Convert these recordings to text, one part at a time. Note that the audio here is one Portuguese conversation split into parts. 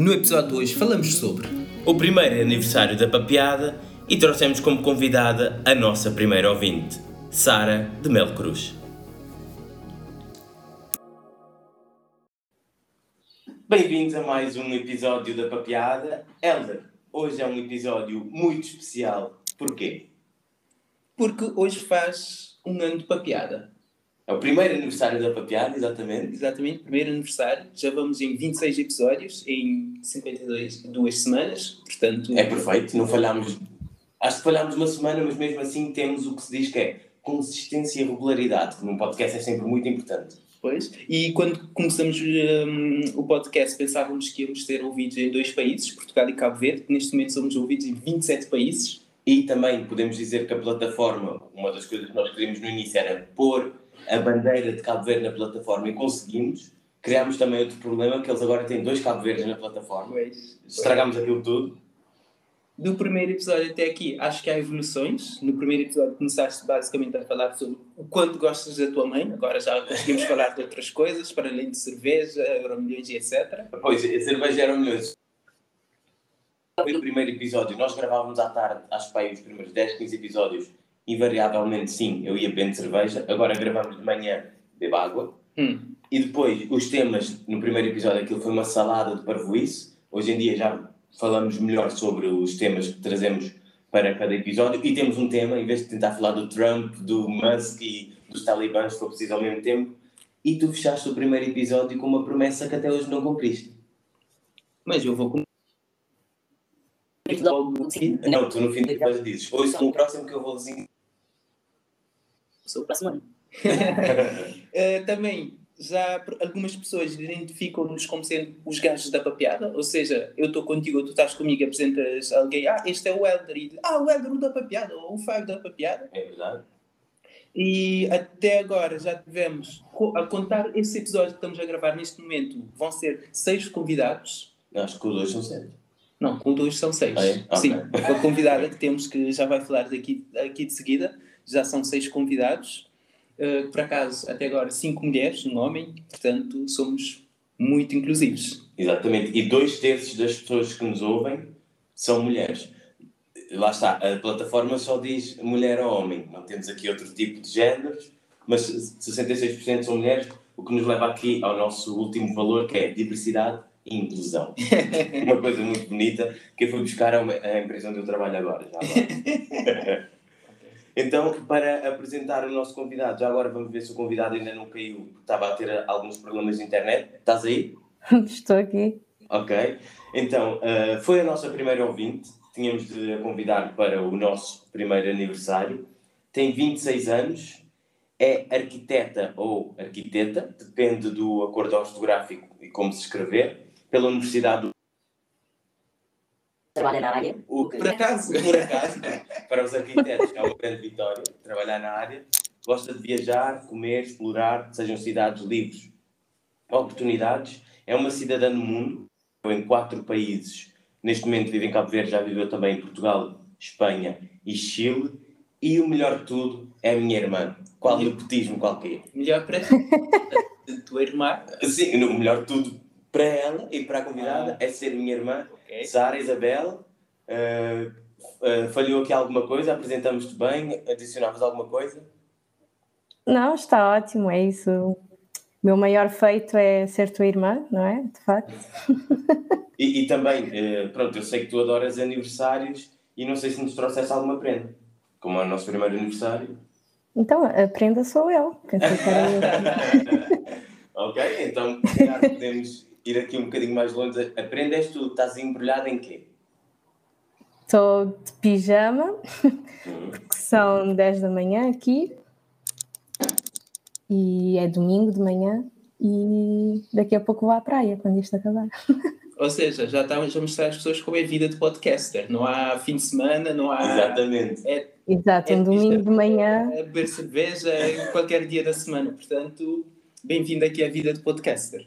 No episódio de hoje falamos sobre o primeiro aniversário da Papeada e trouxemos como convidada a nossa primeira ouvinte, Sara de Mel Cruz. Bem-vindos a mais um episódio da Papeada. Elder, hoje é um episódio muito especial. Porquê? Porque hoje faz um ano de papeada. É o primeiro aniversário da Papeada, exatamente. Exatamente, primeiro aniversário. Já vamos em 26 episódios em 52 duas semanas, portanto... É perfeito, não falhámos... Acho que falhámos uma semana, mas mesmo assim temos o que se diz que é consistência e regularidade, que num podcast é sempre muito importante. Pois, e quando começamos um, o podcast pensávamos que íamos ser ouvidos em dois países, Portugal e Cabo Verde, neste momento somos ouvidos em 27 países. E também podemos dizer que a plataforma, uma das coisas que nós queríamos no início era pôr a bandeira de Cabo Verde na plataforma e conseguimos. Criámos também outro problema, que eles agora têm dois Cabo Verdes na plataforma. Pois. Estragámos aquilo tudo. Do primeiro episódio até aqui, acho que há evoluções. No primeiro episódio começaste basicamente a falar sobre o quanto gostas da tua mãe, agora já conseguimos falar de outras coisas, para além de cerveja, euromilhões e etc. Pois, a cerveja era milhões. Foi o primeiro episódio, nós gravávamos à tarde, acho que os primeiros 10, 15 episódios, invariavelmente sim, eu ia bebendo cerveja, agora gravamos de manhã, bebo água. Hum. E depois, os temas, no primeiro episódio, aquilo foi uma salada de parvoíce. Hoje em dia já falamos melhor sobre os temas que trazemos para cada episódio e temos um tema, em vez de tentar falar do Trump, do Musk e dos talibãs, se for preciso ao mesmo tempo, e tu fechaste o primeiro episódio com uma promessa que até hoje não cumpriste. Mas eu vou. Não, tu no fim do episódio dizes, hoje são o próximo que eu vou desenhar. Sou o próximo ano. uh, também, já algumas pessoas identificam-nos como sendo os gajos da papeada, ou seja, eu estou contigo, tu estás comigo, apresentas alguém, ah, este é o Elder, e ah, o Elder o da papeada, ou o Fábio da papeada. É verdade. E até agora já tivemos, a contar esse episódio que estamos a gravar neste momento, vão ser seis convidados. Acho que os dois são sete. Não, com dois são seis. Ah, é? Sim, Okay. com a convidada que temos, que já vai falar daqui, aqui de seguida, já são seis convidados. Uh, por acaso, até agora, cinco mulheres, um homem, portanto, somos muito inclusivos. Exatamente. E dois terços das pessoas que nos ouvem são mulheres. Lá está, a plataforma só diz mulher ou homem. Não temos aqui outro tipo de géneros, mas 66% são mulheres, o que nos leva aqui ao nosso último valor, que é diversidade e inclusão. uma coisa muito bonita que eu fui buscar a, uma, a empresa onde eu trabalho agora. Já agora. Então, para apresentar o nosso convidado, já agora vamos ver se o convidado ainda não caiu, porque estava a ter alguns problemas de internet. Estás aí? Estou aqui. Ok. Então, uh, foi a nossa primeira ouvinte. Tínhamos de a convidar para o nosso primeiro aniversário. Tem 26 anos, é arquiteta ou arquiteta, depende do acordo ortográfico e como se escrever, pela Universidade do Trabalha na área. o Por acaso, por acaso, para os arquitetos, é uma grande vitória trabalhar na área. Gosta de viajar, comer, explorar, sejam cidades livres, oportunidades. É uma cidadã no mundo, em quatro países. Neste momento vive em Cabo Verde, já viveu também em Portugal, Espanha e Chile. E o melhor de tudo é a minha irmã. Qual nepotismo qualquer. melhor para ti. tua irmã. Sim, o melhor de tudo para ela e para a convidada é ser minha irmã, Ok. Sara Isabel. Uh, uh, falhou aqui alguma coisa? Apresentamos-te bem? Adicionavas alguma coisa? Não, está ótimo, é isso. O meu maior feito é ser tua irmã, não é? De facto. E, e também, uh, pronto, eu sei que tu adoras aniversários e não sei se nos trouxeste alguma prenda. Como é o nosso primeiro aniversário. Então, a prenda sou eu. Pensei que era eu. ok, então podemos ir aqui um bocadinho mais longe. A prenda és tu, estás embrulhada em quê? Estou de pijama, Hum. que são 10 da manhã aqui. E é domingo de manhã. E daqui a pouco vou à praia, quando isto acabar. Ou seja, já estamos a mostrar às pessoas como é a vida de podcaster. Não há fim de semana, não há. Exatamente. É, Exato, é um domingo de manhã. é beber cerveja em qualquer dia da semana. Portanto, bem-vindo aqui à vida de podcaster.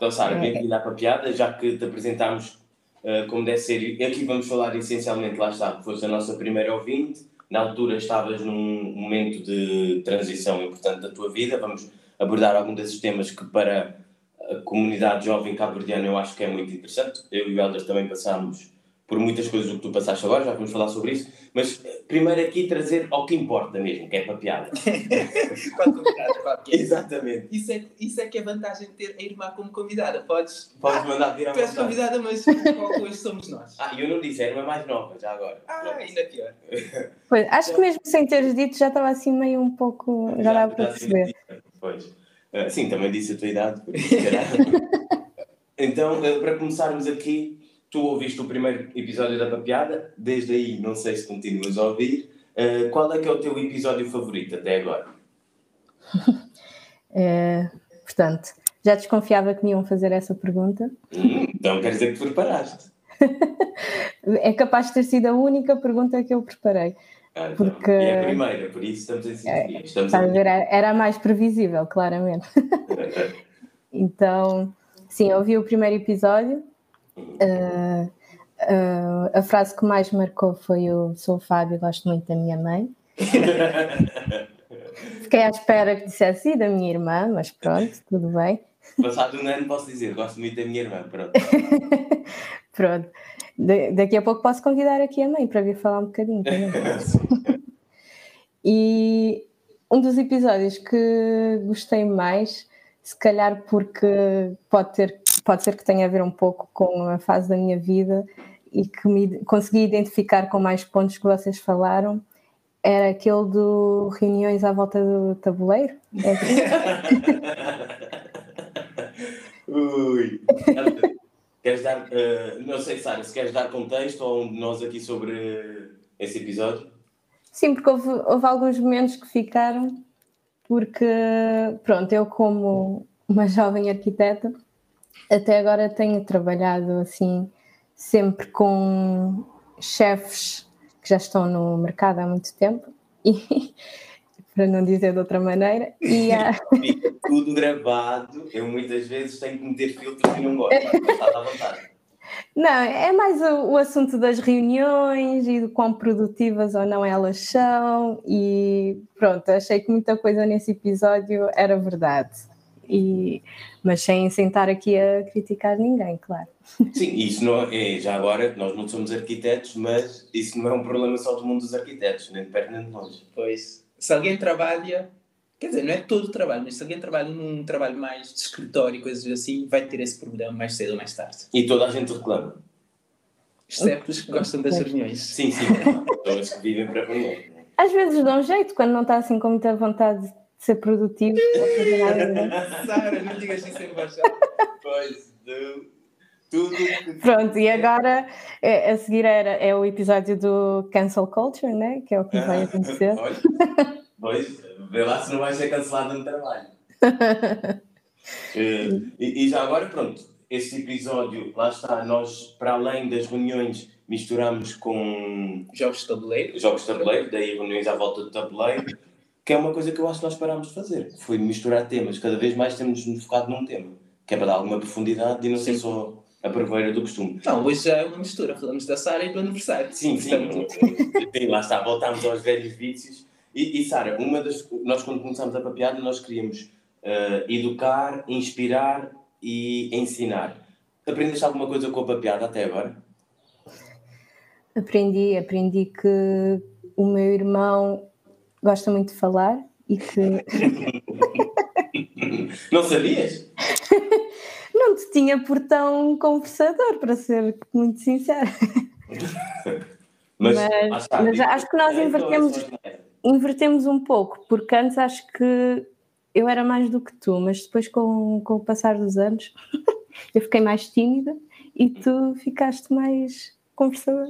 Então, Sara, É. bem-vinda à papiada, já que te apresentámos uh, como deve ser. Aqui vamos falar essencialmente, lá está, foste a nossa primeira ouvinte. Na altura estavas num momento de transição importante da tua vida. Vamos abordar algum desses temas que para a comunidade jovem cabo-verdiana eu acho que é muito interessante. Eu e o Helder também passámos por muitas coisas do que tu passaste agora, já vamos falar sobre isso, mas eh, primeiro aqui trazer ao que importa mesmo, que é para a piada. Qual convidado, qualquer. Exatamente. Isso é, isso é que é a vantagem de ter a irmã como convidada. Podes. Podes mandar vir à Tu és convidada, mas qual hoje somos nós. Ah, eu não disse, era uma mais nova, já agora. Ah, ainda pior. Pois, acho que mesmo sem teres dito já estava assim meio um pouco. Já dava para perceber. Pois. Ah, sim, também disse a tua idade. Então, ah, para começarmos aqui, tu ouviste o primeiro episódio da Papiada, desde aí não sei se continuas a ouvir. Ah, qual é que é o teu episódio favorito até agora? Eh, portanto, já desconfiava que me iam fazer essa pergunta. Hum, então quer dizer que te preparaste. É capaz de ter sido a única pergunta que eu preparei. Ah, então, Porque- E é a primeira, por isso estamos em sintonia. Estamos a a... ver? Era a mais previsível, claramente. Então, sim, eu ouvi o primeiro episódio. Eh, a frase que mais marcou foi o Sou o Fábio, gosto muito da minha mãe. Fiquei à espera que dissesse e da minha irmã, mas pronto, tudo bem. Passado um ano posso dizer, gosto muito da minha irmã, pronto. Pronto. Da- daqui a pouco posso convidar aqui a mãe para vir falar um bocadinho também. E um dos episódios que gostei mais, se calhar porque pode, ter, pode ser que tenha a ver um pouco com a fase da minha vida e que me consegui identificar com mais pontos que vocês falaram, era aquele do reuniões à volta do tabuleiro. É assim? Ui. Queres dar, eh, não sei, Sara, se queres dar contexto ou um de nós aqui sobre esse episódio? Sim, porque houve, houve alguns momentos que ficaram, porque, pronto, eu como uma jovem arquiteta, até agora tenho trabalhado assim, sempre com chefes que já estão no mercado há muito tempo, e, para não dizer de outra maneira, e há, Fica tudo gravado. Eu muitas vezes tenho que meter filtros e não gosto. Está à vontade. Não, é mais o, o assunto das reuniões e do quão produtivas ou não elas são, e pronto, achei que muita coisa nesse episódio era verdade. E, mas sem sentar aqui a criticar ninguém, claro. Sim, isso não é, já agora, nós não somos arquitetos, mas isso não é um problema só do mundo dos arquitetos, nem de perto nem de longe. Pois, se alguém trabalha, quer dizer, não é todo o trabalho, mas se alguém trabalha num trabalho mais de escritório e coisas assim, vai ter esse problema mais cedo ou mais tarde. E toda a gente reclama. Exceto os que gostam das reuniões. Sim, sim, pessoas que vivem para reuniões. né? Às vezes dá um jeito, quando não está assim com muita vontade de ser produtivo. Sara, não digas isso em baixo. Pois, do, tudo Pronto, e agora é, a seguir era, é o episódio do cancel culture, né? que é o que vai acontecer. Olha, Pois, vê lá se não vai ser cancelado no trabalho. Eh, e, e já agora, pronto, esse episódio, lá está, nós, para além das reuniões, misturamos com Jogos de tabuleiro. jogos de tabuleiro, daí reuniões à volta do tabuleiro, que é uma coisa que eu acho que nós parámos de fazer. Foi misturar temas. Cada vez mais temos nos focado num tema, que é para dar alguma profundidade e não ser só a preveira do costume. Não, hoje já é uma mistura. Falamos da Sara e do aniversário. Sim, sim. Sim, lá está, voltámos aos velhos vícios. E, e Sara, uma das, nós quando começámos a papeada, nós queríamos eh, educar, inspirar e ensinar. Aprendeste alguma coisa com a papeada até agora? Aprendi, aprendi que o meu irmão gosta muito de falar e que Não sabias? não te tinha por tão conversador, para ser muito sincera. Mas, Mas- mas acho que nós é, invertemos- então, é só- Invertemos um pouco, porque antes acho que eu era mais do que tu, mas depois com, com o passar dos anos eu fiquei mais tímida e tu ficaste mais conversador.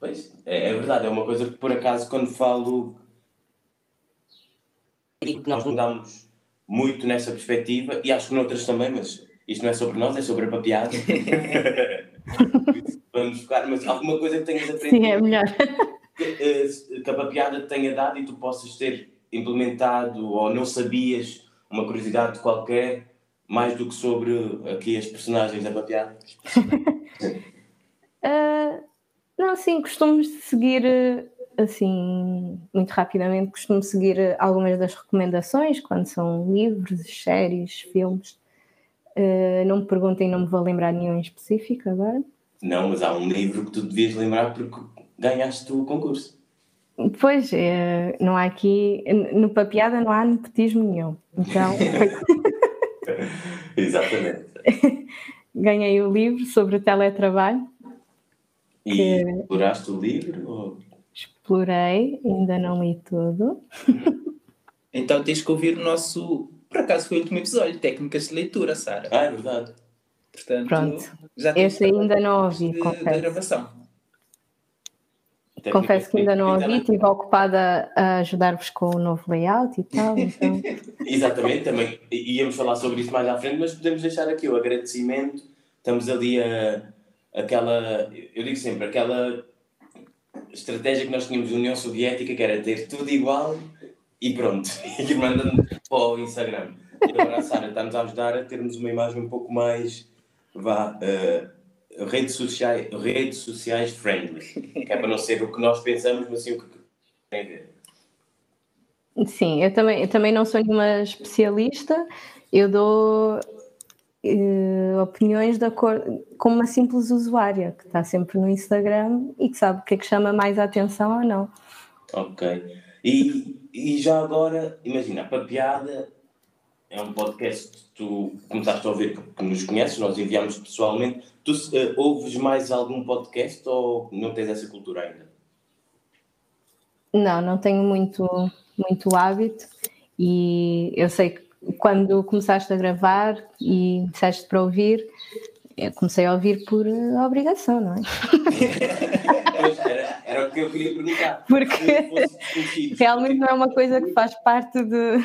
Pois, é, é verdade, é uma coisa que por acaso quando falo Digo que nós mudamos muito nessa perspectiva e acho que noutras também, mas isto não é sobre nós, é sobre a isso, Vamos focar, mas alguma coisa que tenhas aprendido Sim, é melhor. Que, eh, que a papeada te tenha dado e tu possas ter implementado ou não sabias uma curiosidade qualquer mais do que sobre aqui as personagens da papeada? Ah, não, sim, costumo seguir eh, assim, muito rapidamente, costumo seguir eh, algumas das recomendações quando são livros, séries, filmes. Uh, não me perguntem, não me vou lembrar nenhum em específico agora. Não, mas há um livro que tu devias lembrar porque ganhaste o concurso. Pois, é, não há aqui, no Papiada não há nepotismo nenhum. Então. Exatamente. Ganhei o livro sobre o teletrabalho. E que... exploraste o livro? Ou... Explorei, ainda não li tudo. então tens que ouvir o nosso. Por acaso foi o último episódio, técnicas de leitura, Sara. Ah, é verdade. Portanto, Pronto. Já Esse ainda não ouvi. De, da gravação. Confesso que ainda não ouvi, estive ocupada a ajudar-vos com o novo layout e tal. Então... Exatamente, também íamos falar sobre isso mais à frente, mas podemos deixar aqui o agradecimento. Estamos ali a aquela, eu digo sempre, aquela estratégia que nós tínhamos na União Soviética, que era ter tudo igual e pronto, e mandando para o Instagram. E agora a Sara está-nos a ajudar a termos uma imagem um pouco mais, vá, uh, redes, sociais, redes sociais friendly, que é para não ser o que nós pensamos, mas sim o que tem a ver. Sim, eu também, eu também não sou nenhuma especialista, eu dou uh, opiniões de acordo como uma simples usuária que está sempre no Instagram e que sabe o que é que chama mais a atenção ou não. Ok. E, e já agora, imagina, a Papiada é um podcast que tu começaste a ouvir que nos conheces, nós enviámos pessoalmente. Tu uh, ouves mais algum podcast ou não tens essa cultura ainda? Não, não tenho muito, muito hábito e eu sei que quando começaste a gravar e disseste para ouvir, eu comecei a ouvir por uh, obrigação, não é? era, era o que eu queria perguntar. Porque realmente não é uma coisa que faz parte de,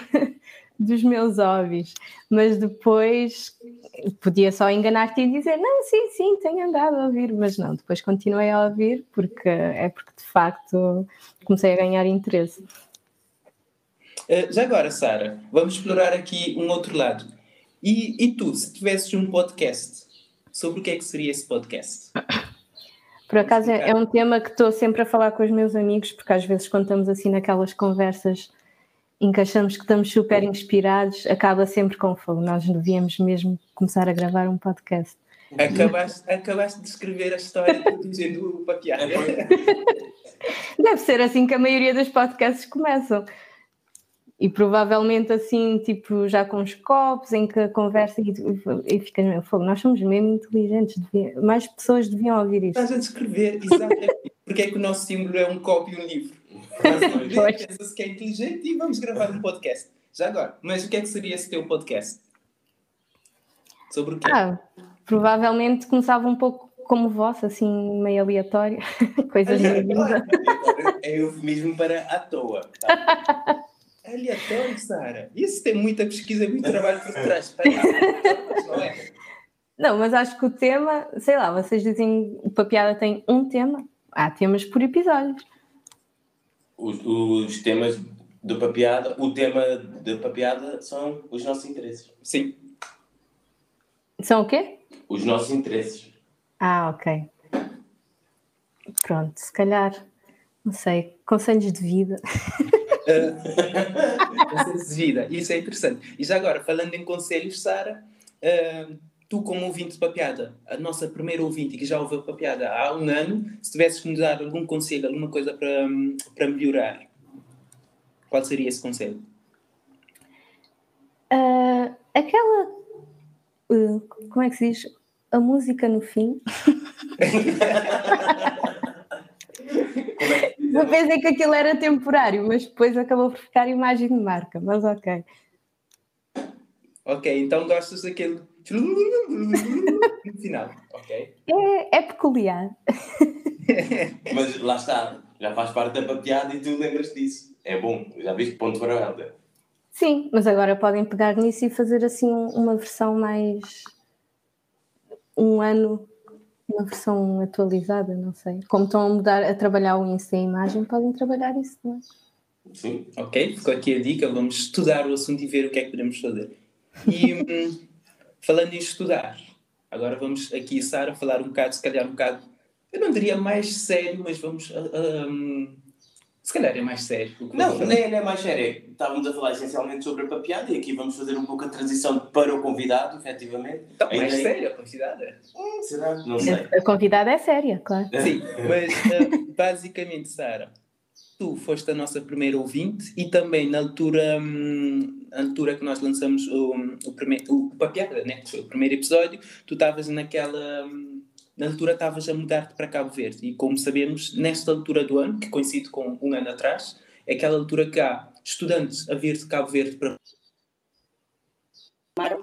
dos meus hobbies, mas depois podia só enganar-te e dizer não, sim, sim, tenho andado a ouvir, mas não, depois continuei a ouvir porque é porque de facto comecei a ganhar interesse. Uh, já agora, Sara, vamos explorar aqui um outro lado. E, e tu, se tivesses um podcast, sobre o que é que seria esse podcast? Por acaso é, é um tema que estou sempre a falar com os meus amigos, porque às vezes quando estamos assim naquelas conversas em que achamos que estamos super inspirados, acaba sempre com fogo. Nós devíamos mesmo começar a gravar um podcast. Acabaste, acabaste de escrever a história dizendo o papiar. Deve ser assim que a maioria dos podcasts começam. E provavelmente assim, tipo, já com os copos, em que a conversa e, e ficas mesmo fogo. Nós somos mesmo inteligentes, devia, mais pessoas deviam ouvir isto. Estás a descrever exatamente porque é que o nosso símbolo é um copo e um livro. Pensa-se que é inteligente e vamos gravar um podcast. Já agora, mas o que é que seria esse teu podcast? Sobre o quê? Ah, provavelmente começava um pouco como o vosso, assim, meio aleatório. Coisas da vida. É eufemismo para à toa. Tá? Aleatório, Sara. Isso tem muita pesquisa e muito trabalho por trás. não é? Não, mas acho que o tema, sei lá, vocês dizem o Papiada tem um tema. Há temas por episódios os, os temas do papiada, o tema da papiada são os nossos interesses. Sim. São o quê? Os nossos interesses. Ah, ok. Pronto, se calhar, não sei, conselhos de vida. Conselhos de vida, isso é interessante. E já agora, falando em conselhos, Sara, uh, tu como ouvinte de papiada, a nossa primeira ouvinte que já ouviu papiada há um ano, se tivesses que nos dar algum conselho, alguma coisa para, para melhorar, qual seria esse conselho? Uh, aquela. Uh, como é que se diz? A música no fim. Eu pensei que aquilo era temporário, mas depois acabou por ficar imagem de marca, mas ok. Ok, então gostas daquele no final, ok? É, é peculiar. Mas lá está, já faz parte da papeada e tu lembras disso. É bom, já viste ponto para ela. Sim, mas agora podem pegar nisso e fazer assim uma versão mais. um ano, uma versão atualizada, não sei. Como estão a mudar, a trabalhar o Insta e a imagem, podem trabalhar isso também. Sim, ok, ficou aqui a dica. Vamos estudar o assunto e ver o que é que podemos fazer. E. Falando em estudar, agora vamos aqui, Sara, falar um bocado, se calhar um bocado, eu não diria mais sério, mas vamos um, Se calhar é mais sério. o que Não, vamos falar. nem, nem é mais sério. Estávamos a falar essencialmente sobre a papeada e aqui vamos fazer um pouco a transição para o convidado, efetivamente. Então, mais Ainda é- sério a convidada. Hum, Será? Não sei. A convidada é séria, claro. Sim, mas uh, basicamente, Sara, tu foste a nossa primeira ouvinte e também na altura, hum, na altura que nós lançamos o, o, primeiro, o Papiada, né? que foi o primeiro episódio, tu estavas naquela. hum, Na altura estavas a mudar-te para Cabo Verde e, como sabemos, nesta altura do ano, que coincide com um ano atrás, é aquela altura que há estudantes a vir de Cabo Verde para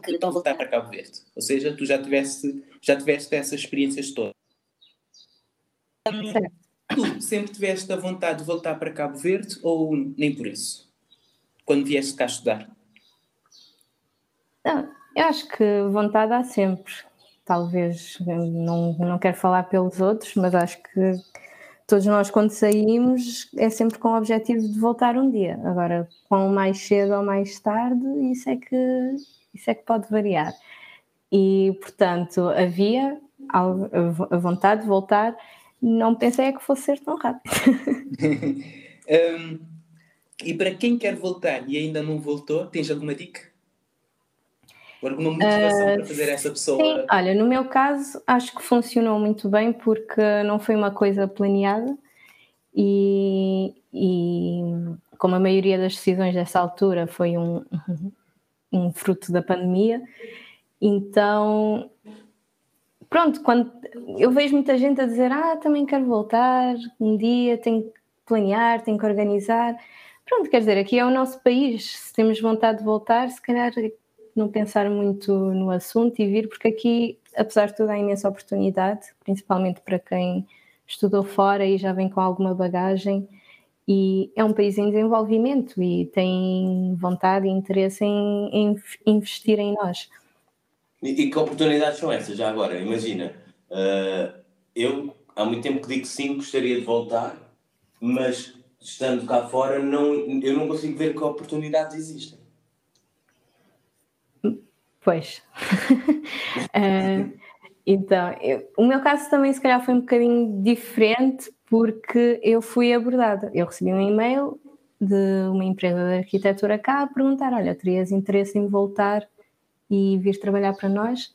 que estão a voltar voltar. para Cabo Verde. Ou seja, tu já tiveste, já tiveste essas experiências todas. Certo. Tu sempre tiveste a vontade de voltar para Cabo Verde ou nem por isso? Quando vieste cá estudar? Não, eu acho que vontade há sempre. Talvez, não, não quero falar pelos outros, mas acho que todos nós, quando saímos, é sempre com o objetivo de voltar um dia. Agora, quão mais cedo ou mais tarde, isso é que, isso é que pode variar. E, portanto, havia a vontade de voltar, não pensei é que fosse ser tão rápido. Hum, e para quem quer voltar e ainda não voltou, tens alguma dica? Ou alguma motivação para fazer essa pessoa? Sim, olha, no meu caso acho que funcionou muito bem porque não foi uma coisa planeada e, e como a maioria das decisões dessa altura foi um, um fruto da pandemia, então pronto, quando eu vejo muita gente a dizer ah, também quero voltar um dia, tenho que planear, tenho que organizar. Pronto, quer dizer, aqui é o nosso país, se temos vontade de voltar, se calhar não pensar muito no assunto e vir, porque aqui, apesar de tudo, há imensa oportunidade, principalmente para quem estudou fora e já vem com alguma bagagem. E é um país em desenvolvimento e tem vontade e interesse em, em investir em nós. E, e que oportunidades são essas, já agora? Imagina, eh, eu há muito tempo que digo sim, gostaria de voltar, mas estando cá fora, não, eu não consigo ver que oportunidades existem. Pois. Eh, então, eu- o meu caso também se calhar foi um bocadinho diferente porque eu fui abordada. Eu recebi um e-mail de uma empresa de arquitetura cá a perguntar: olha, terias interesse em voltar e vir trabalhar para nós?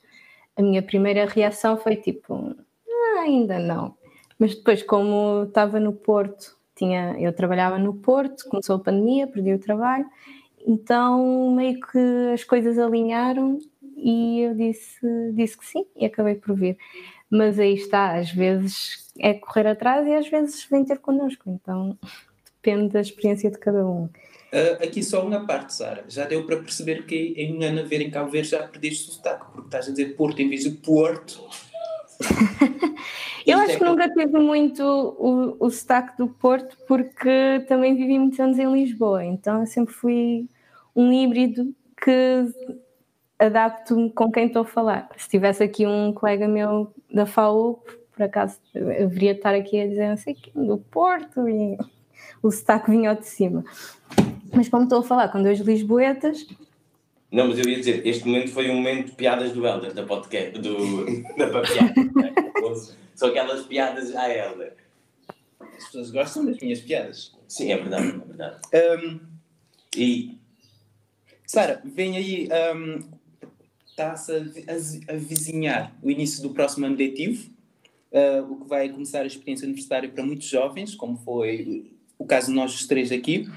A minha primeira reação foi tipo: "Ah, ainda não. Mas depois, como estava no Porto, tinha, eu trabalhava no Porto, começou a pandemia, perdi o trabalho, então meio que as coisas alinharam e eu disse, disse que sim e acabei por vir. Mas aí está, às vezes é correr atrás e às vezes vem ter connosco, então depende da experiência de cada um. Ah, aqui só uma parte, Sara. Já deu para perceber que em um ano a ver em Cabo Verde já perdeste o sotaque, porque estás a dizer Porto em vez de Porto. Eu acho que nunca tive muito o, o sotaque do Porto porque também vivi muitos anos em Lisboa, então eu sempre fui um híbrido que adapto-me com quem estou a falar. Se tivesse aqui um colega meu da FAU, por acaso eu deveria estar aqui a dizer não sei do Porto e o sotaque vinha ao de cima. Mas como estou a falar com dois lisboetas, Não, mas eu ia dizer, este momento foi um momento de piadas do Helder, da podcast, do, da papiada. né? São aquelas piadas à Helder. As pessoas gostam das minhas piadas. Sim, é verdade, é verdade. Ahm, E Sara, vem aí, ahm, está-se a, a a vizinhar o início do próximo ano letivo, ah, o que vai começar a experiência universitária para muitos jovens, como foi o caso de nós os três aqui.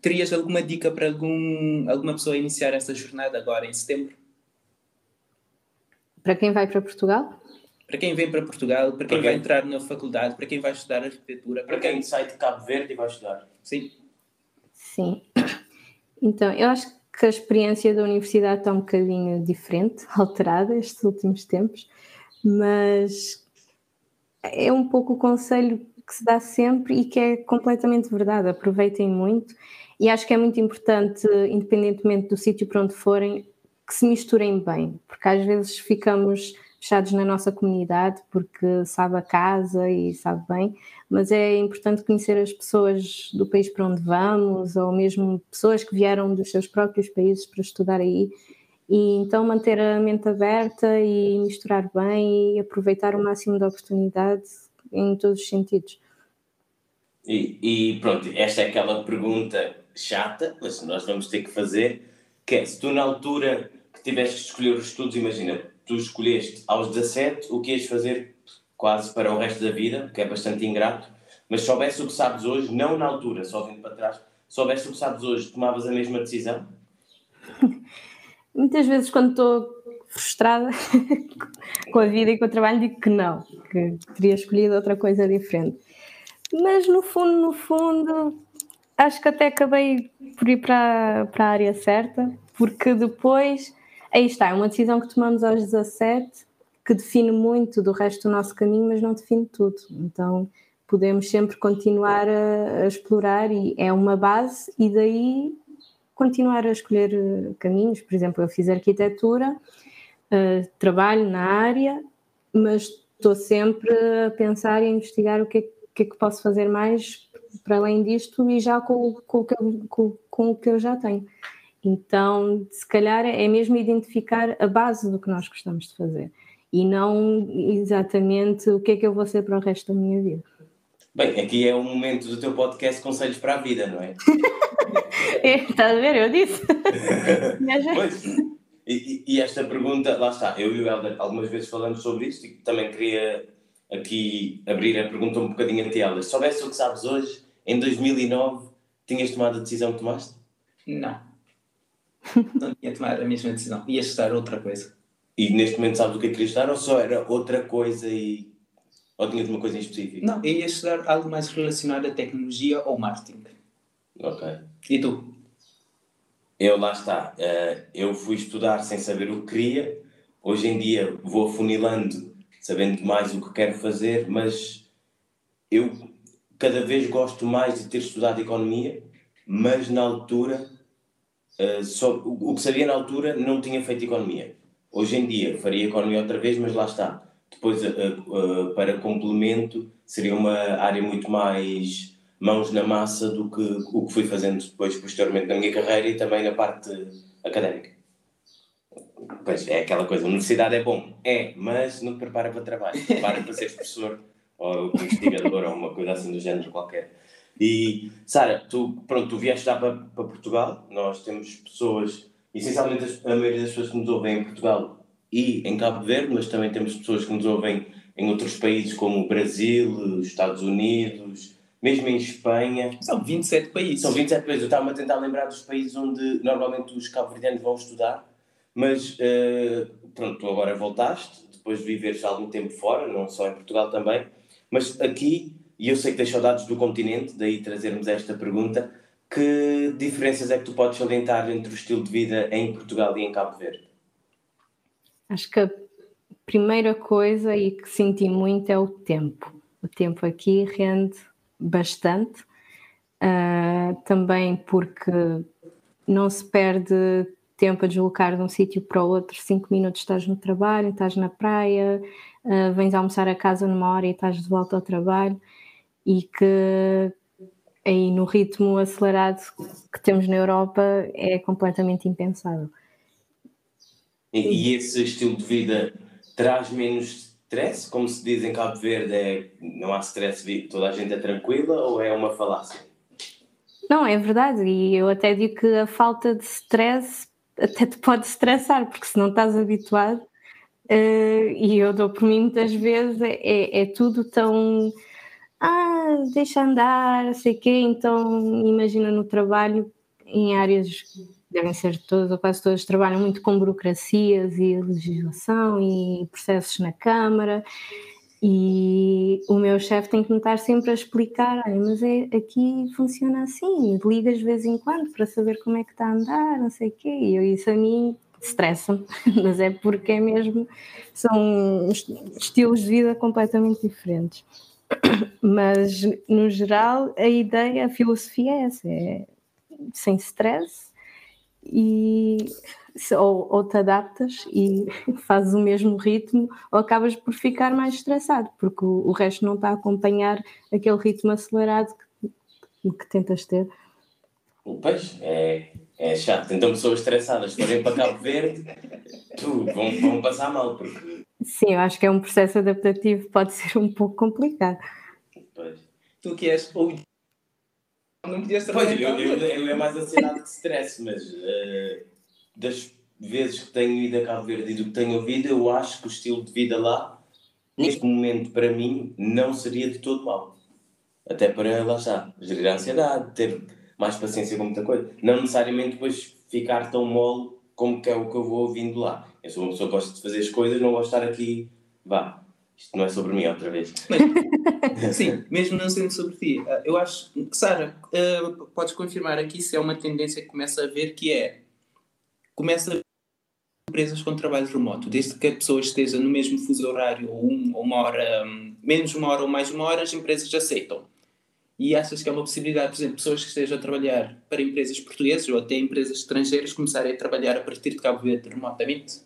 Terias alguma dica para algum, alguma pessoa iniciar essa jornada agora em setembro? para quem vai para Portugal, Para quem vem para Portugal, para quem Para vai quem- entrar na faculdade, para quem vai estudar arquitetura, para quem sai de Cabo Verde e vai estudar? Sim. Sim. Então, eu acho que a experiência da universidade está um bocadinho diferente, alterada estes últimos tempos, mas é um pouco o conselho que se dá sempre e que é completamente verdade. Aproveitem muito e acho que é muito importante, independentemente do sítio para onde forem, que se misturem bem, porque às vezes ficamos fechados na nossa comunidade porque sabe a casa e sabe bem, mas é importante conhecer as pessoas do país para onde vamos, ou mesmo pessoas que vieram dos seus próprios países para estudar aí, e então manter a mente aberta e misturar bem e aproveitar o máximo da oportunidade em todos os sentidos. E, e pronto, esta é aquela pergunta chata, mas nós vamos ter que fazer, que é, se tu na altura que tiveste que escolher os estudos, imagina, tu escolheste aos 17 o que ias fazer quase para o resto da vida, que é bastante ingrato, mas soubesse o que sabes hoje, não na altura, só vindo para trás, soubesse o que sabes hoje, tomavas a mesma decisão? Muitas vezes quando estou frustrada com a vida e com o trabalho digo que não, que teria escolhido outra coisa diferente. Mas no fundo, no fundo, acho que até acabei por ir para, para a área certa, porque depois, aí está, é uma decisão que tomamos aos 17 que define muito do resto do nosso caminho, mas não define tudo. Então podemos sempre continuar a, a explorar e é uma base, e daí continuar a escolher eh, caminhos. Por exemplo, eu fiz arquitetura, uh, trabalho na área, mas estou sempre a pensar e a investigar o que é, que, é que posso fazer mais para além disto e já com, com, com, com o que eu já tenho. Então, se calhar é mesmo identificar a base do que nós gostamos de fazer e não exatamente o que é que eu vou ser para o resto da minha vida. Bem, aqui é o momento do teu podcast Conselhos para a Vida, não é? é estás a ver? Eu disse. pois, e, e, esta pergunta, lá está, eu e o Helder algumas vezes falamos sobre isto e também queria aqui abrir a pergunta um bocadinho a ti, Helder. Se soubesse o que sabes hoje, em 2009, tinhas tomado a decisão que tomaste? Não. Não tinha tomado a mesma decisão. Ia estar outra coisa. E neste momento sabes o que é que querias estudar ou só era outra coisa e. ou tinhas uma coisa em específico? Não, ia estudar algo mais relacionado à tecnologia ou marketing. Ok. E tu? Eu lá está. Uh, eu fui estudar sem saber o que queria. Hoje em dia vou afunilando, sabendo mais o que quero fazer, mas eu cada vez gosto mais de ter estudado economia, mas na altura, uh, só, o, que sabia na altura não tinha feito economia. Hoje em dia faria economia outra vez, mas lá está. Depois, uh, uh, para complemento, seria uma área muito mais mãos na massa do que o que fui fazendo depois, posteriormente, na minha carreira e também na parte académica. Pois é aquela coisa, a universidade é bom, é, mas não te prepara para trabalho, prepara para ser professor ou investigador ou uma coisa assim do género qualquer. E, Sara, tu, pronto, tu vieste já para, para Portugal, nós temos pessoas essencialmente a maioria das pessoas que nos ouvem em Portugal e em Cabo Verde, mas também temos pessoas que nos ouvem em outros países como o Brasil, Estados Unidos, mesmo em Espanha. São 27 países. São 27 países. Eu estava a tentar lembrar dos países onde normalmente os cabo-verdianos vão estudar, mas uh, pronto, tu agora voltaste, depois de viveres algum tempo fora, não só em Portugal também, mas aqui, e eu sei que tens saudades do continente, daí trazermos esta pergunta, que diferenças é que tu podes salientar entre o estilo de vida em Portugal e em Cabo Verde? Acho que a primeira coisa e que senti muito é o tempo. O tempo aqui rende bastante, uh, também porque não se perde tempo a deslocar de um sítio para o outro, cinco minutos estás no trabalho, estás na praia, uh, vens almoçar a casa numa hora e estás de volta ao trabalho, e que aí no ritmo acelerado que temos na Europa é completamente impensável. E, e esse estilo de vida traz menos stress? Como se diz em Cabo Verde, é, não há stress, toda a gente é tranquila ou é uma falácia? Não, é verdade, e eu até digo que a falta de stress até te pode estressar, porque se não estás habituado, uh, e eu dou por mim muitas vezes, é, é, é tudo tão ah, deixa andar, sei quê, então imagina no trabalho, em áreas, devem ser todas ou quase todas, trabalham muito com burocracias e legislação e processos na Câmara, e o meu chefe tem que me estar sempre a explicar, mas é, aqui funciona assim, ligas de vez em quando para saber como é que está a andar, não sei o quê, e eu, isso a mim estressa mas é porque é mesmo, são estilos de vida completamente diferentes. Mas, no geral, a ideia, a filosofia é essa: é sem stress e ou, ou, te adaptas e fazes o mesmo ritmo ou acabas por ficar mais estressado, porque o, o resto não está a acompanhar aquele ritmo acelerado que, que tentas ter. Pois, é, é chato. Então, pessoas estressadas forem para Cabo Verde, tu, vão, vão passar mal, porque Sim, eu acho que é um processo adaptativo, pode ser um pouco complicado. Tu que és Não podias Pois, trabalhar eu, em eu, Verde. eu é mais ansiedade que stress, mas eh, das vezes que tenho ido a Cabo Verde e do que tenho ouvido, eu acho que o estilo de vida lá, neste momento, para mim, não seria de todo mau. Até para, lá está, gerir a ansiedade, ter mais paciência com muita coisa. Não necessariamente depois ficar tão mole como que é o que eu vou ouvindo lá. Eu sou uma pessoa que gosta de fazer as coisas, não gosto de estar aqui, vá, isto não é sobre mim outra vez. Sim, mesmo não sendo sobre ti. Ah, Eu acho, Sara, ah, podes confirmar aqui se é uma tendência que começa a ver que é começa a empresas com trabalho remoto, desde que a pessoa esteja no mesmo fuso horário ou, um, uma hora, hum, menos uma hora ou mais uma hora, as empresas aceitam. E achas que é uma possibilidade, por exemplo, pessoas que estejam a trabalhar para empresas portuguesas ou até empresas estrangeiras começarem a trabalhar a partir de Cabo Verde remotamente?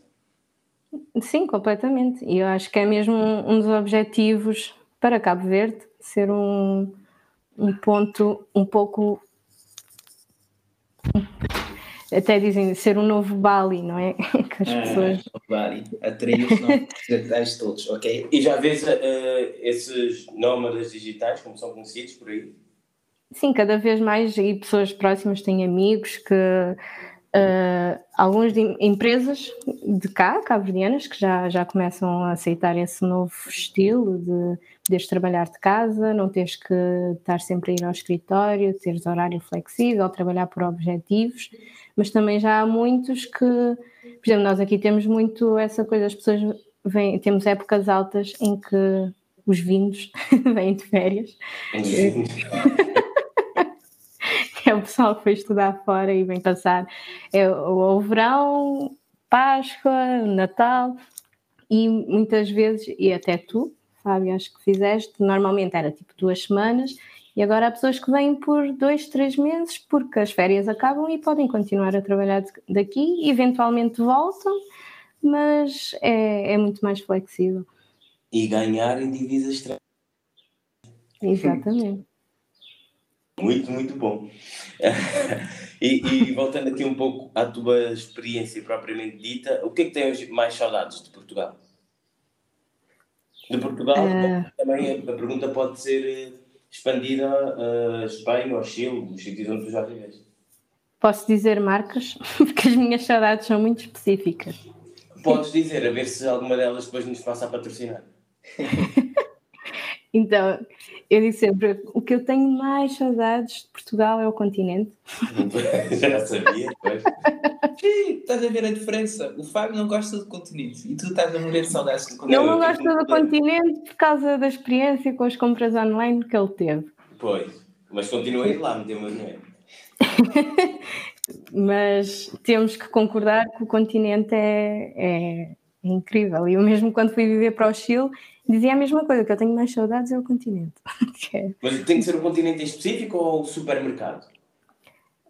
Sim, completamente. E eu acho que é mesmo um um dos objetivos para Cabo Verde ser um, um ponto um pouco. Até dizem ser um novo Bali, não é? Que as pessoas. Ah, vale, atrair os novos digitais todos, ok? E já vês eh, esses nómadas digitais, como são conhecidos por aí? Sim, cada vez mais e pessoas próximas têm amigos que ah, alguns de em- empresas de cá, cabo-verdianas, que já, já começam a aceitar esse novo estilo de poderes trabalhar de casa, não teres que estar sempre a ir ao escritório, teres horário flexível, trabalhar por objetivos, mas também já há muitos que, por exemplo, nós aqui temos muito essa coisa, as pessoas vêm, temos épocas altas em que os vindos vêm de férias. É o pessoal que foi estudar fora e vem passar é, o, verão, Páscoa, Natal e muitas vezes, e até tu, Fábio, acho que fizeste, normalmente era tipo duas semanas e agora há pessoas que vêm por dois, três meses porque as férias acabam e podem continuar a trabalhar daqui, eventualmente voltam, mas é, é muito mais flexível. e ganhar em divisas estrangeiras. Exatamente. Muito, muito bom. e, e voltando aqui um pouco à tua experiência propriamente dita, o que é que tens mais saudades de Portugal? De Portugal, Eh. também a, a pergunta pode ser eh, expandida a Espanha ou Chile, os sítios onde tu já viveste. Posso dizer marcas, porque as minhas saudades são muito específicas. Podes dizer, a ver se alguma delas depois nos passa a patrocinar. Então, eu digo sempre, o que eu tenho mais saudades de Portugal é o continente. já sabia, pois. Sim, estás a ver a diferença? O Fábio não gosta do continente e tu estás a morrer de saudades do continente. não eu gosta tenho do continente por causa da experiência com as compras online que ele teve. Pois, mas continua a ir lá, meteu o meu dinheiro. Mas temos que concordar que o continente é, é incrível. E eu mesmo quando fui viver para o Chile, dizia a mesma coisa, que eu tenho mais saudades é o continente. É- Mas tem que ser um continente em específico ou o supermercado?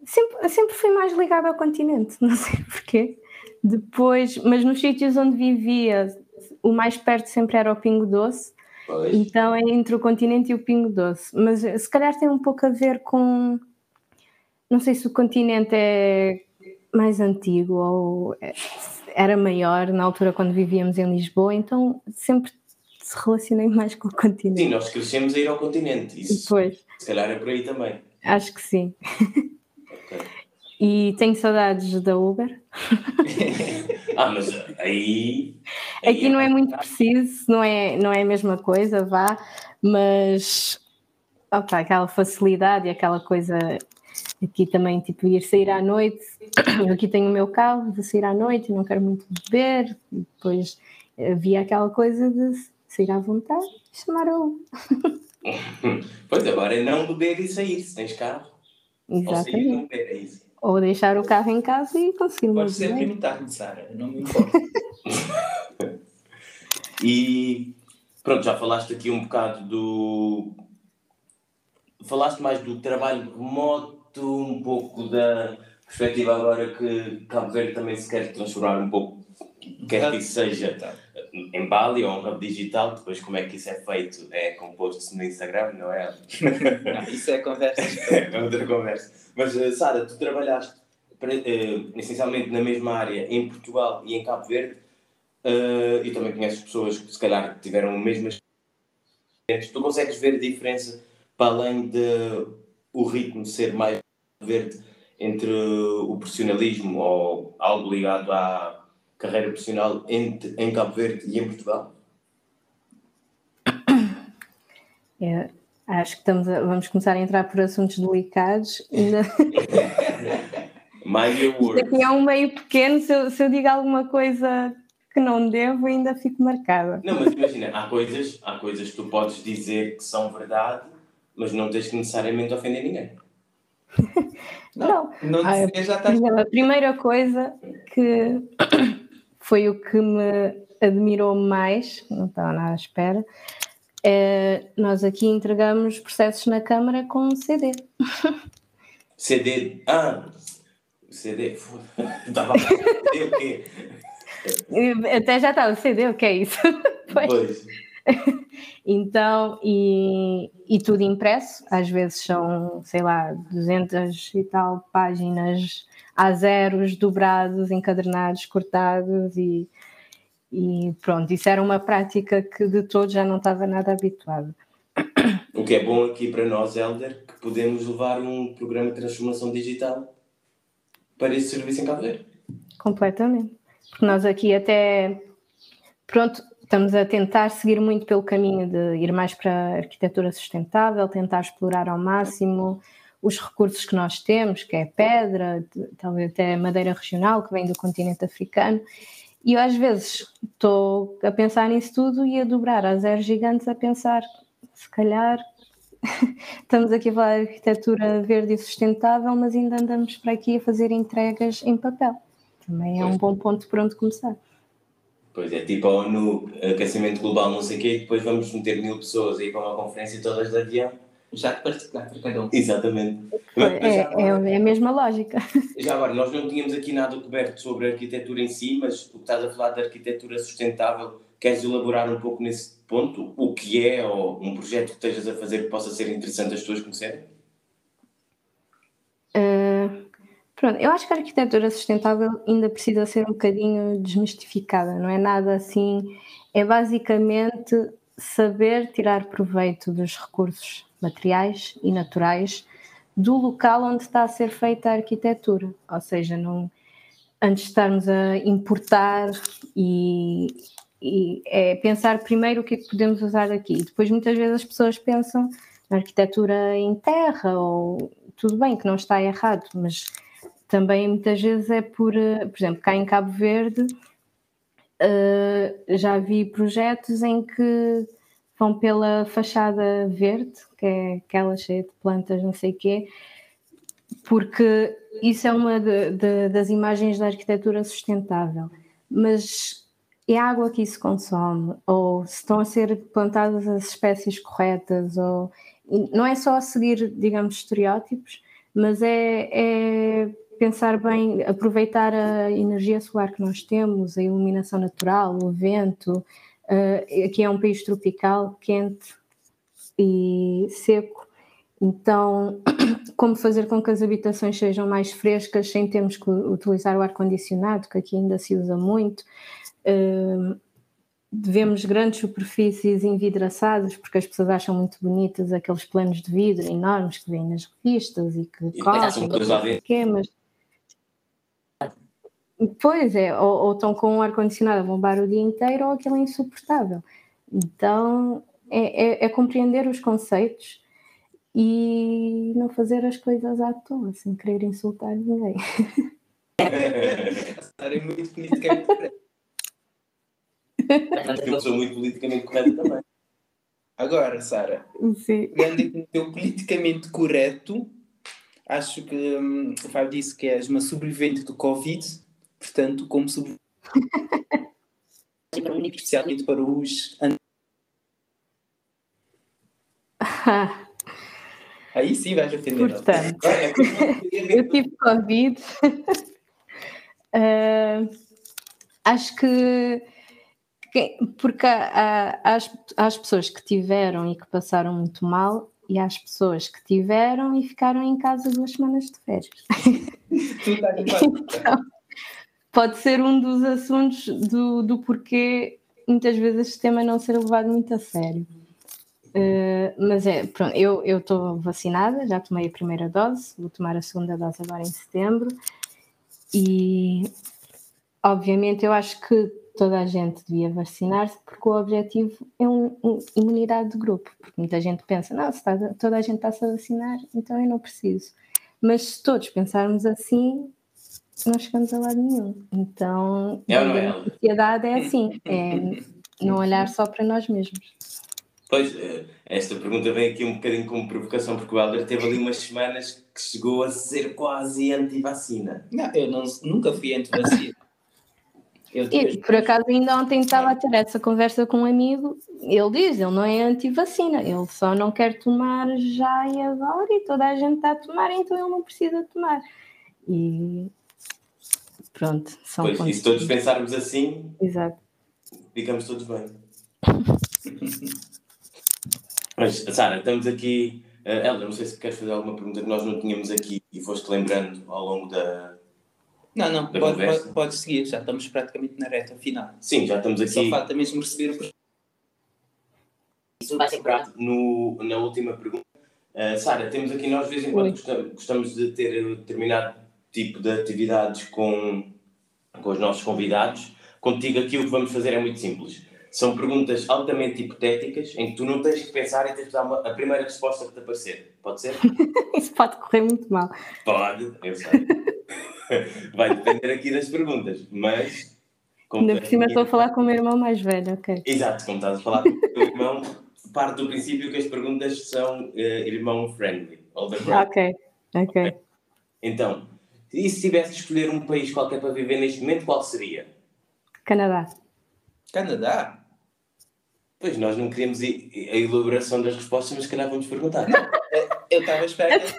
Sempre, sempre fui mais ligada ao continente, não sei porquê. Depois, mas nos sítios onde vivia, o mais perto sempre era o Pingo Doce, Pois. então é entre o continente e o Pingo Doce. Mas eh, se calhar tem um pouco a ver com. Não sei se o continente é mais antigo ou é- era maior na altura quando vivíamos em Lisboa, então sempre se relacionei mais com o Sim, continente. nós crescemos a ir ao continente. Isso Depois, se calhar é por aí também. acho que sim. Ok. E tenho saudades da Uber. Ah, mas aí. aí Aqui não é muito preciso, não é, não é a mesma coisa, vá, mas opa, aquela facilidade e aquela coisa aqui também, tipo, ir sair à noite. Eu aqui tenho o meu carro, vou sair à noite, não quero muito beber, e depois havia aquela coisa de sair à vontade e chamar a Uber. Pois agora é não beber e sair, se tens carro. Ou Exatamente. não beber, é. Ou deixar o carro em casa e conseguir Pode ser primo tarde, Sara, não me importa. E pronto, já falaste aqui um bocado do. Falaste mais do trabalho remoto, um pouco da perspectiva agora que Cabo Verde também se quer transformar um pouco, quer que isso seja em Bali ou um hub digital, depois como é que isso é feito é composto no Instagram, não é? Não, isso é conversa. é outra conversa. Mas, eh, Sara, tu trabalhaste eh, essencialmente na mesma área em Portugal e em Cabo Verde eh, e também conheces pessoas que se calhar tiveram mesma experiência. Tu consegues ver a diferença para além de o ritmo ser mais verde entre o profissionalismo ou algo ligado à carreira profissional entre, em Cabo Verde e em Portugal? É, acho que estamos a, vamos começar a entrar por assuntos delicados. Ainda... My Aqui é um meio pequeno, se eu, se eu digo alguma coisa que não devo, ainda fico marcada. Não, mas imagina, há coisas, há coisas que tu podes dizer que são verdade, mas não tens que necessariamente ofender ninguém. não, Não Ah, dizer, já estás. a primeira coisa que foi o que me admirou mais, não estava nada à espera, é nós aqui entregamos processos na Câmara com CD. CD. Ah! CD. Estava CD o quê? Até já está, o CD, o que é isso? Pois. Pois. Então, e, e tudo impresso, às vezes são, sei lá, 200 e tal páginas a zeros, dobrados, encadernados, cortados e, e pronto, isso era uma prática que de todo já não estava nada habituada. O que é bom aqui para nós, Helder, que podemos levar um programa de transformação digital para esse serviço em Cabo Verde. Completamente. Porque nós aqui até, pronto, estamos a tentar seguir muito pelo caminho de ir mais para a arquitetura sustentável, tentar explorar ao máximo os recursos que nós temos, que é pedra, talvez até madeira regional, que vem do continente africano. E eu às vezes estou a pensar nisso tudo e a dobrar a zeros gigantes a pensar, se calhar estamos aqui a falar de arquitetura verde e sustentável, mas ainda andamos para aqui a fazer entregas em papel. Também é um bom ponto por onde começar. Pois é, tipo a ONU, aquecimento global, não sei o quê, e depois vamos meter mil pessoas aí para uma conferência todas de avião. Já de particular para cada um. Exatamente. É, é, agora- é a mesma lógica. Já agora, nós não tínhamos aqui nada coberto sobre a arquitetura em si, mas o que estás a falar da arquitetura sustentável, queres elaborar um pouco nesse ponto? O que é, ou um projeto que estejas a fazer que possa ser interessante as pessoas conhecerem? Uh, pronto, eu acho que a arquitetura sustentável ainda precisa ser um bocadinho desmistificada, não é nada assim. É basicamente saber tirar proveito dos recursos materiais e naturais do local onde está a ser feita a arquitetura. Ou seja, não, antes de estarmos a importar e, e é pensar primeiro o que é que podemos usar aqui. Depois, muitas vezes, as pessoas pensam na arquitetura em terra ou tudo bem que não está errado, mas também muitas vezes é por, eh, por exemplo, cá em Cabo Verde eh, já vi projetos em que vão pela fachada verde, que é aquela cheia de plantas, não sei o quê, porque isso é uma de- de- das imagens da arquitetura sustentável. Mas é a água que isso consome, ou se estão a ser plantadas as espécies corretas, ou não é só seguir, digamos, estereótipos, mas é, é pensar bem, aproveitar a energia solar que nós temos, a iluminação natural, o vento. Uh, aqui é um país tropical, quente e seco, então como fazer com que as habitações sejam mais frescas sem termos que utilizar o ar-condicionado, que aqui ainda se usa muito. Uh, devemos grandes superfícies envidraçadas, porque as pessoas acham muito bonitas aqueles planos de vidro enormes que vêm nas revistas e que E depois há são coisas lá dentro. quê, mas Pois é, ou, ou estão com o ar-condicionado a bombar o dia inteiro ou aquilo é insuportável. Então é, é, é, compreender os conceitos e não fazer as coisas à toa, sem querer insultar ninguém. É muito politicamente correto. Eu sou muito politicamente correto também. Agora, Sara, pegando aqui no teu politicamente correto, acho que hum, o Fábio disse que és uma sobrevivente do Covid, portanto, como sobrevivente, especialmente para os. Aí sim vais defender. Portanto, é eu tive Covid. uh, acho que porque há, há, as, há as pessoas que tiveram e que passaram muito mal e há as pessoas que tiveram e ficaram em casa duas semanas de férias. então, pode ser um dos assuntos do, do porquê muitas vezes este tema não ser levado muito a sério. Uh, mas é, pronto, eu estou vacinada, já tomei a primeira dose, vou tomar a segunda dose agora em setembro e obviamente eu acho que toda a gente devia vacinar-se porque o objetivo é um, um, imunidade de grupo, porque muita gente pensa, não, se toda a gente está-se a vacinar, então eu não preciso. Mas se todos pensarmos assim, não chegamos a lado nenhum. Então, é é? a sociedade é assim, é não olhar só para nós mesmos. Pois, eh, esta pergunta vem aqui um bocadinho como provocação, porque o Helder teve ali umas semanas que chegou a ser quase anti-vacina. Não, eu não, nunca fui anti-vacina. E, por acaso ainda ontem estava a ter essa conversa com um amigo, ele diz, ele não é anti-vacina, ele só não quer tomar já e agora e toda a gente está a tomar, então ele não precisa tomar. E pronto, são pois, e se todos pensarmos assim, Exato. ficamos todos bem. Mas, Sara, estamos aqui. Uh, Helder, não sei se queres fazer alguma pergunta que nós não tínhamos aqui e foste lembrando ao longo da. Não, não, da pode, pode, pode, seguir, já estamos praticamente na reta final. Sim, já estamos aqui. Só falta mesmo receber Isso vai ser no, Na última pergunta. Uh, Sara, temos aqui, nós de vez em quando gostamos, gostamos de ter determinado tipo de atividades com, com os nossos convidados. Contigo aqui o que vamos fazer é muito simples são perguntas altamente hipotéticas em que tu não tens que pensar e tens que dar uma, a primeira resposta que te aparecer. Pode ser? Isso pode correr muito mal. Pode, eu sei. Vai depender aqui das perguntas, mas. Ainda por cima estou a falar com o meu irmão mais velho, ok. Exato, como estás a falar com o teu irmão, parte do princípio que as perguntas são uh, irmão-friendly. Ok, ok. Então, e se tivesse de escolher um país qualquer para viver neste momento, qual seria? Canadá. Canadá? Pois, nós não queríamos a elaboração das respostas, mas se calhar vamos perguntar. É, eu estava a esperar que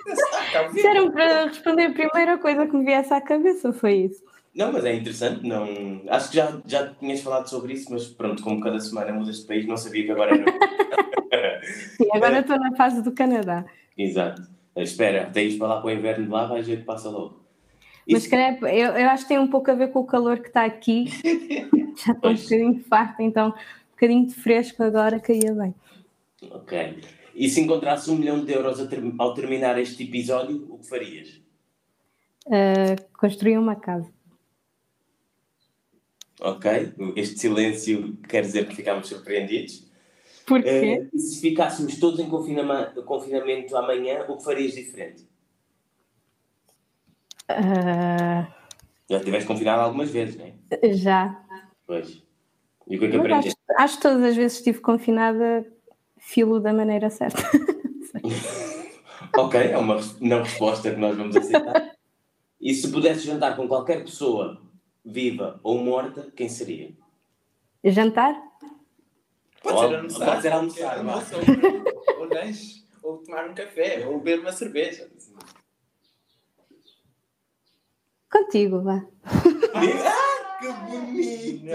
ah, Disseram para responder a primeira coisa que me viesse à cabeça, foi isso. Não, mas é interessante, não... acho que já, já tinhas falado sobre isso, mas pronto, como cada semana mudas de país, não sabia que agora era... Sim, agora estou na fase do Canadá. Exato. Espera, ires para lá para o inverno de lá, vais ver que passa logo. Mas isso... creio, eu, eu acho que tem um pouco a ver com o calor que está aqui. Já estou um bocadinho de farta, então bocadinho de fresco agora caía bem. Ok. E se encontrasse um milhão de euros ter ao terminar este episódio, o que farias? Uh, construir uma casa. Ok. Este silêncio quer dizer que ficámos surpreendidos. Porquê? Uh, se ficássemos todos em confinamento amanhã, o que farias diferente? Uh... Já estiveste confinado algumas vezes, não é? Já. Pois. E o que é que aprendeste? Acho, acho que todas as vezes estive confinada, filo da maneira certa. ok, é uma não resposta que nós vamos aceitar. e se pudesse jantar com qualquer pessoa, viva ou morta, quem seria? Jantar? Pode ser almoçar. Pode ser almoçar, almoçar ou, ou lanche, ou tomar um café, ou beber uma cerveja. Contigo, vá. Que bonito!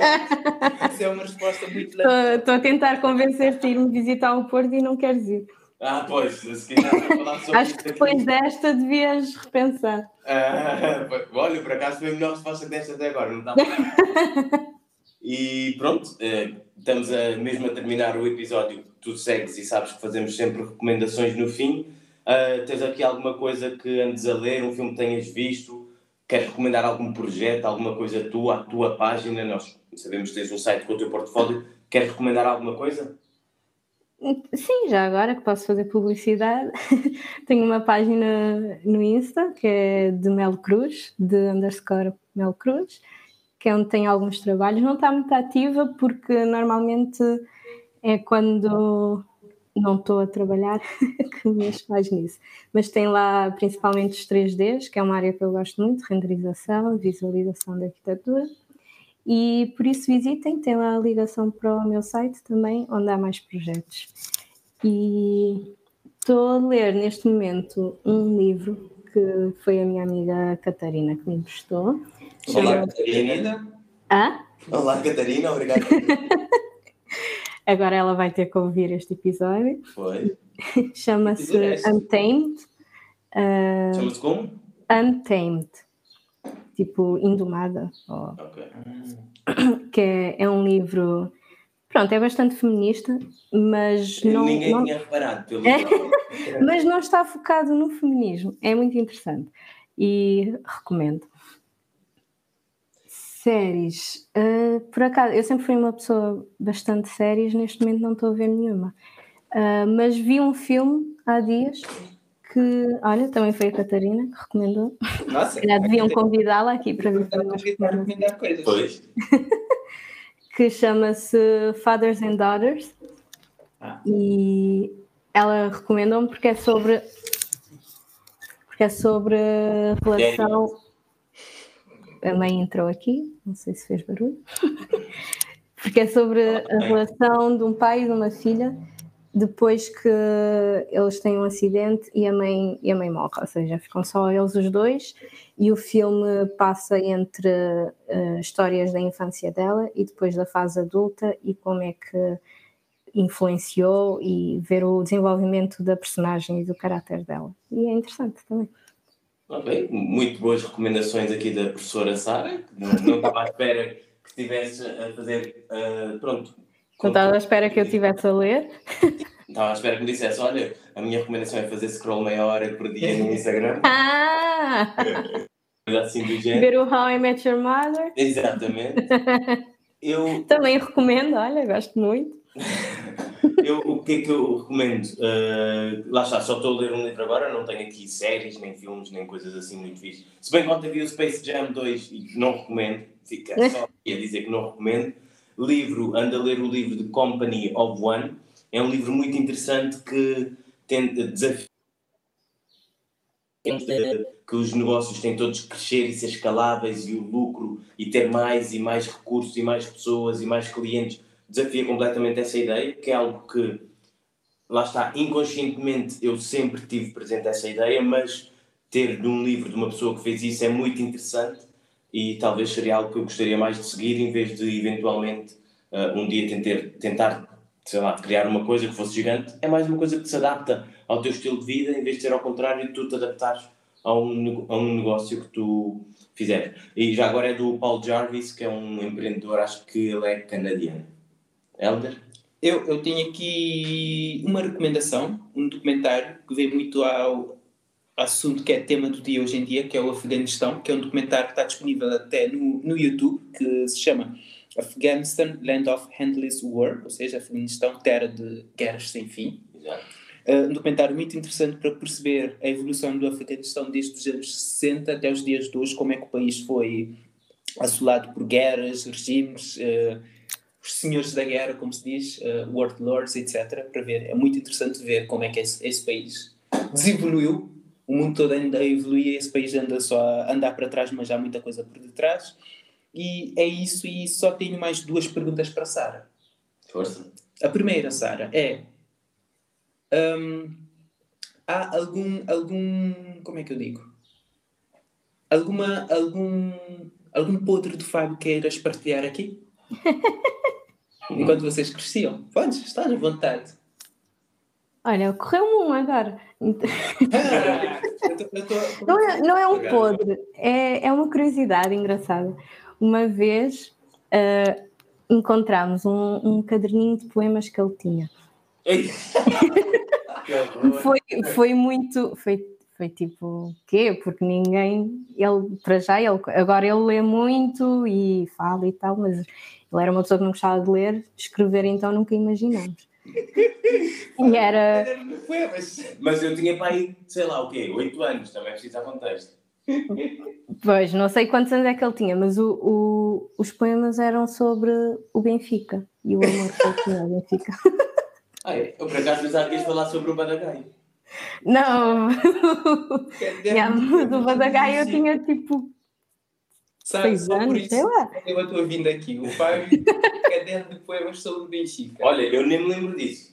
Isso é uma resposta muito Estou a tentar convencer-te a ir-me visitar o Porto e não queres ir. Ah, pois, se quiser falar sobre Acho que depois desta devias repensar. Ah, olha, por acaso foi a melhor resposta desta até agora, não está E pronto, eh, estamos a, mesmo a terminar o episódio. Tu segues e sabes que fazemos sempre recomendações no fim. Uh, tens aqui alguma coisa que andes a ler, um filme que tenhas visto? Queres recomendar algum projeto, alguma coisa tua, a tua página? Nós sabemos que tens um site com o teu portfólio. Queres recomendar alguma coisa? Sim, já agora que posso fazer publicidade, tenho uma página no Insta que é de Mel Cruz, de underscore Mel Cruz, que é onde tem alguns trabalhos. Não está muito ativa porque normalmente é quando não estou a trabalhar que o mês faz nisso. Mas tem lá principalmente os 3Ds, que é uma área que eu gosto muito, renderização, visualização da arquitetura. E por isso visitem, tem lá a ligação para o meu site também, onde há mais projetos. E estou a ler neste momento um livro que foi a minha amiga Catarina que me emprestou. Olá, Catarina. Hã? Olá, Catarina, obrigado. Agora ela vai ter que ouvir este episódio. Foi. Chama-se Untamed. Uh, Chama-se como? Untamed. Tipo, Indomada. Okay. Que é, é um livro Pronto, é bastante feminista, mas não. Ninguém não- tinha reparado pelo mas não está focado no feminismo. É muito interessante e recomendo. Séries. ah, por acaso, eu sempre fui uma pessoa bastante séries, neste momento não estou a ver nenhuma. Ah, mas vi um filme há dias que, olha, também foi a Catarina que recomendou. Nossa, Já deviam convidá-la aqui para vir recomendar coisas. Pois. que chama-se Fathers and Daughters Ah. e ela recomendou-me porque é sobre porque é sobre relação a mãe entrou aqui, não sei se fez barulho porque é sobre a relação de um pai e de uma filha depois que eles têm um acidente e a mãe e a mãe morre, ou seja, ficam só eles os dois e o filme passa entre eh, histórias da infância dela e depois da fase adulta e como é que influenciou e ver o desenvolvimento da personagem e do caráter dela. E é interessante também. Ok, muito boas recomendações aqui da professora Sara, que não, não estava à espera que estivesse a fazer. ah, pronto. Não estava à espera que eu estivesse a ler. Estava à espera que me dissesse: olha, a minha recomendação é fazer scroll meia hora por dia no Instagram, Ah! coisa assim do género. Ver o How I Met Your Mother. Exatamente. Eu, Também recomendo, olha, gosto muito. eu, o que é que eu recomendo? Ah, lá está, só estou a ler um livro agora, não tenho aqui séries, nem filmes, nem coisas assim muito fixas. Se bem que ontem vi o Space Jam 2 e não recomendo, fica só a dizer que não recomendo. Livro, ando a ler o livro de Company of One. É um livro muito interessante que tenta desafiar que os negócios têm todos que crescer e ser escaláveis e o lucro e ter mais e mais recursos e mais pessoas e mais clientes desafia completamente essa ideia, que é algo que lá está, inconscientemente eu sempre tive presente essa ideia, mas ter de um livro de uma pessoa que fez isso é muito interessante e talvez seria algo que eu gostaria mais de seguir em vez de eventualmente uh, um dia tentar, tentar, sei lá, criar uma coisa que fosse gigante. É mais uma coisa que se adapta ao teu estilo de vida em vez de ser ao contrário de tu te adaptares a um, a um negócio que tu fizeres. E já agora é do Paul Jarvis, que é um empreendedor, acho que ele é canadiano. Elder? Eu, eu tenho aqui uma recomendação, um documentário que vem muito ao assunto que é tema do dia hoje em dia, que é o Afeganistão, que é um documentário que está disponível até no, no YouTube, que se chama Afghanistan, Land of Endless War, ou seja, Afeganistão, terra de guerras sem fim. Exato. Uh, um documentário muito interessante para perceber a evolução do Afeganistão desde os anos 60 até os dias de hoje, como é que o país foi assolado por guerras, regimes, uh, os senhores da guerra, como se diz, uh, warlords, etc. Para ver, é muito interessante ver como é que esse, esse país desevoluiu. O mundo todo ainda a evoluir, esse país anda só a andar para trás, mas há muita coisa por detrás. E é isso, e só tenho mais duas perguntas para a Sara. Força. A primeira, Sara, é. hum, há algum. algum. como é que eu digo? Alguma. algum. algum podre do Fábio queiras partilhar aqui? Enquanto vocês cresciam? Podes, estás à vontade. Olha, ocorreu-me um agora. Ah, eu tô- eu tô- Não é, não é um podre, é, é uma curiosidade engraçada. Uma vez ah, encontramos um, um caderninho de poemas que ele tinha. Foi, foi muito. Foi, foi tipo, quê? Porque ninguém. Ele, para já, ele, agora ele lê muito e fala e tal, mas ele era uma pessoa que não gostava de ler, escrever então nunca imaginamos. E era. Mas eu tinha para aí, sei lá o quê, 8 anos, também preciso dar contexto. Pois, não sei quantos anos é que ele tinha, mas o, o- os poemas eram sobre o Benfica e o amor que ele tinha ao Benfica. Ah, é? eu por acaso pensava que ias falar sobre o Badagai. Não, É, mas o Badagai eu tinha tipo Sabe, seis só por anos, isso sei lá. eu a tua vinda aqui. O Fábio, caderno de poemas sobre o Benfica. Olha, eu nem me lembro disso.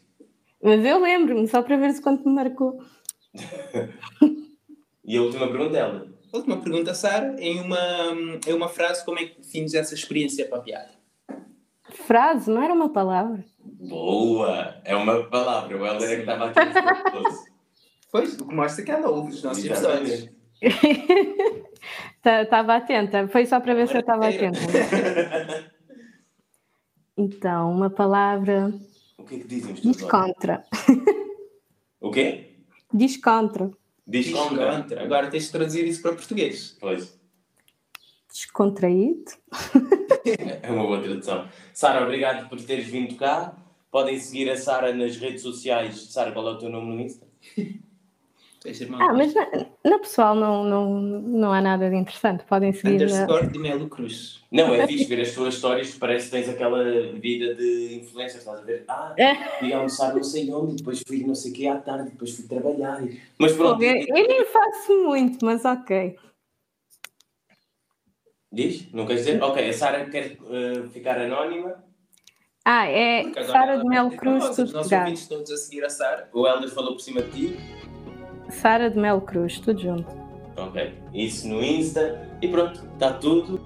Mas eu lembro-me, só para ver se quanto me marcou. E a última pergunta é ela. Última pergunta, Sara. Em uma, em uma frase, como é que defines essa experiência para a piada? Frase, não era uma palavra. Boa! É uma palavra, o Helder é que estava aqui. a Pois, o que mostra que ela ouve os nossos episódios. Estava atenta, foi só para ver se eu estava atenta. Então, uma palavra O que é que dizem os teus diz olhos? contra. O quê? Diz contra. Diz contra. Contra. Agora tens de traduzir isso para português. Pois. Descontraído. É uma boa tradução. Sara, obrigado por teres vindo cá. Podem seguir a Sara nas redes sociais. Sara, qual é o teu nome no Insta? Ah, mas na, na pessoal não, não, não há nada de interessante. Podem seguir. na- Underscore de Melo Cruz. Não, é fixe ver as tuas histórias, parece que tens aquela vida de influencer, estás a ver? Ah, fui almoçar não sei onde, depois fui não sei o quê à tarde, depois fui trabalhar. Mas pronto, Eu, eu nem faço muito, mas ok. diz? Não queres dizer? Ok, a Sara quer eh, ficar anónima. Ah, é Sara de Melo é Cruz, Os tudo nossos ouvintes todos a seguir a Sara. O Helder falou por cima de ti. Sara de Melo Cruz, tudo junto. Ok, isso no Insta. E pronto, está tudo.